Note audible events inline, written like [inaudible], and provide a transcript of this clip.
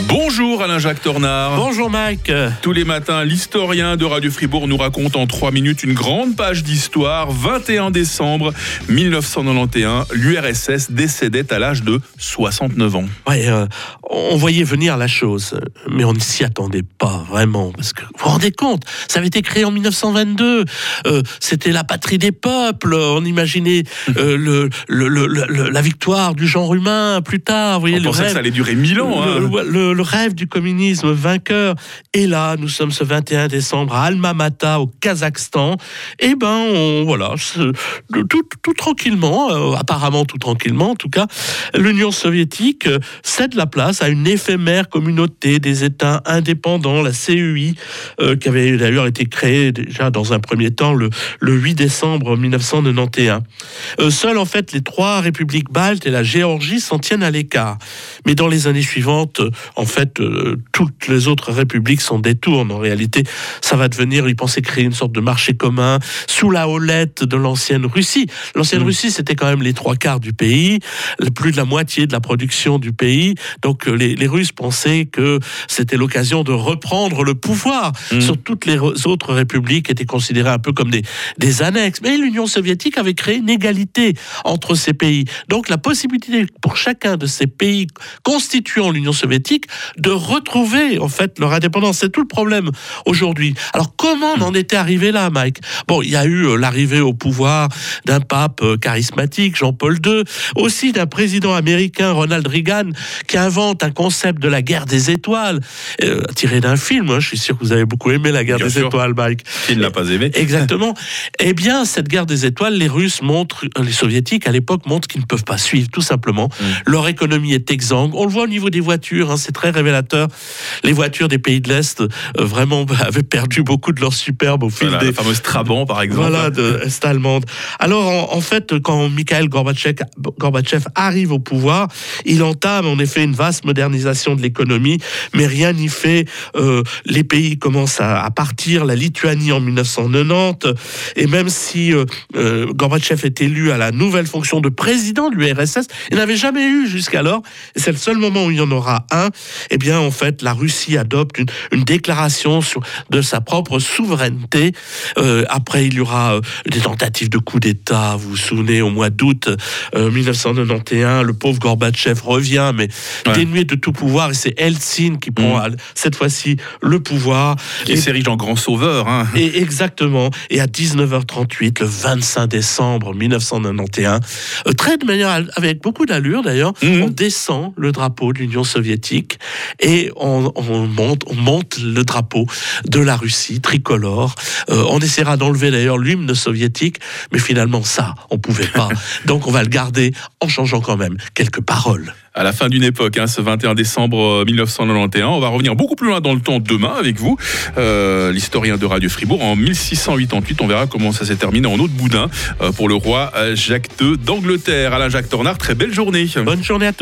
Bonjour Alain-Jacques Tornard. Bonjour Mike. Tous les matins, l'historien de Radio Fribourg nous raconte en trois minutes une grande page d'histoire. 21 décembre 1991, l'URSS décédait à l'âge de 69 ans. Ouais, euh, on voyait venir la chose, mais on ne s'y attendait pas vraiment. Parce que vous vous rendez compte, ça avait été créé en 1922. euh, C'était la patrie des peuples. On imaginait euh, [laughs] le, le- le- le- la victoire du genre humain plus tard. Vous voyez On pensait que ça allait durer mille ans. hein. Le, rêve du communisme vainqueur. Et là, nous sommes ce 21 décembre à Alma Mata, au Kazakhstan. Et ben, on, voilà, tout, tranquillement, euh, apparemment tout tranquillement, en tout cas, l'Union soviétique euh, cède la place à une éphémère communauté des États indépendants, la CEI, euh, qui avait d'ailleurs été créée déjà dans un premier temps le, le 8 décembre 1991. Euh, seules en fait les trois républiques baltes et la Géorgie s'en tiennent à l'écart. Mais dans les années suivantes, en fait, euh, toutes les autres républiques s'en détournent. En réalité, ça va devenir, ils pensaient créer une sorte de marché commun sous la houlette de l'ancienne Russie. L'ancienne Mm. Russie, c'était quand même les trois quarts du pays, plus de la moitié de la production du pays. Donc euh, les, les Russes pensaient que c'était l'occasion de reprendre le pouvoir Mm. sur toutes les re- autres républiques, qui étaient considérées un peu comme des, des annexes. Mais l'Union soviétique avait créé une égalité entre ces pays. Donc la possibilité pour chacun de ces pays constituant l'Union soviétique de retrouver en fait leur indépendance. C'est tout le problème aujourd'hui. Alors comment on en était arrivé là, Mike? Bon, il y a eu euh, l'arrivée au pouvoir d'un pape euh, charismatique, Jean-Paul II, aussi d'un président américain, Ronald Reagan, qui invente un concept de la guerre des étoiles, euh, tiré d'un film. hein. Je suis sûr que vous avez beaucoup aimé la guerre Bien des sûr. étoiles, Mike. Ne l'a pas aimé Exactement. [laughs] eh bien, cette guerre des étoiles, les Russes montrent, les Soviétiques à l'époque montrent qu'ils ne peuvent pas suivre, tout simplement. Mm. Leur économie est exsangue. On le voit au niveau des voitures, hein, c'est très révélateur. Les voitures des pays de l'Est, euh, vraiment, [laughs] avaient perdu beaucoup de leur superbe au fil Voilà, des, La fameuse Trabant, par exemple. voilà, de Est allemande. Alors, en, en fait, quand Mikhail Gorbatchev, Gorbatchev arrive au pouvoir, il entame en effet une vaste modernisation de l'économie, mais rien n'y fait. Euh, les pays commencent à, à partir, la Lituanie en 1990, et même si euh, euh, Gorbatchev est élu à la nouvelle fonction de président de l'URSS, il n'avait jamais eu jusqu'alors, c'est le seul moment où il y en aura un, eh bien, en fait, la Russie adopte une, une déclaration sur, de sa propre souveraineté. Euh, après, il y aura euh, des tentatives de coup d'État. Vous vous souvenez, au mois d'août euh, 1991, le pauvre Gorbatchev revient, mais Ouais. dénué de tout pouvoir, et c'est Helsinki qui prend Mm. cette fois-ci le pouvoir. Qui Et- s'érige en grand sauveur. hein. et exactement. Et à 19h38, le 25 décembre 1991, euh, très de manière avec beaucoup d'allure d'ailleurs, Mhm. on descend le drapeau de l'Union soviétique et on, on monte, on monte le drapeau de la Russie tricolore. Euh, on essaiera d'enlever d'ailleurs l'hymne soviétique, mais finalement ça, on pouvait pas. [laughs] Donc on va le garder en changeant quand même quelques paroles. à la fin d'une époque, hein, ce 21 décembre euh, 1991. On va revenir beaucoup plus loin dans le temps demain avec vous, euh, l'historien de Radio Fribourg. En 1688, on verra comment ça s'est terminé en eau de boudin euh, pour le roi euh, Jacques II d'Angleterre. Alain Jacques Tornard, très belle journée. Bonne journée à tous.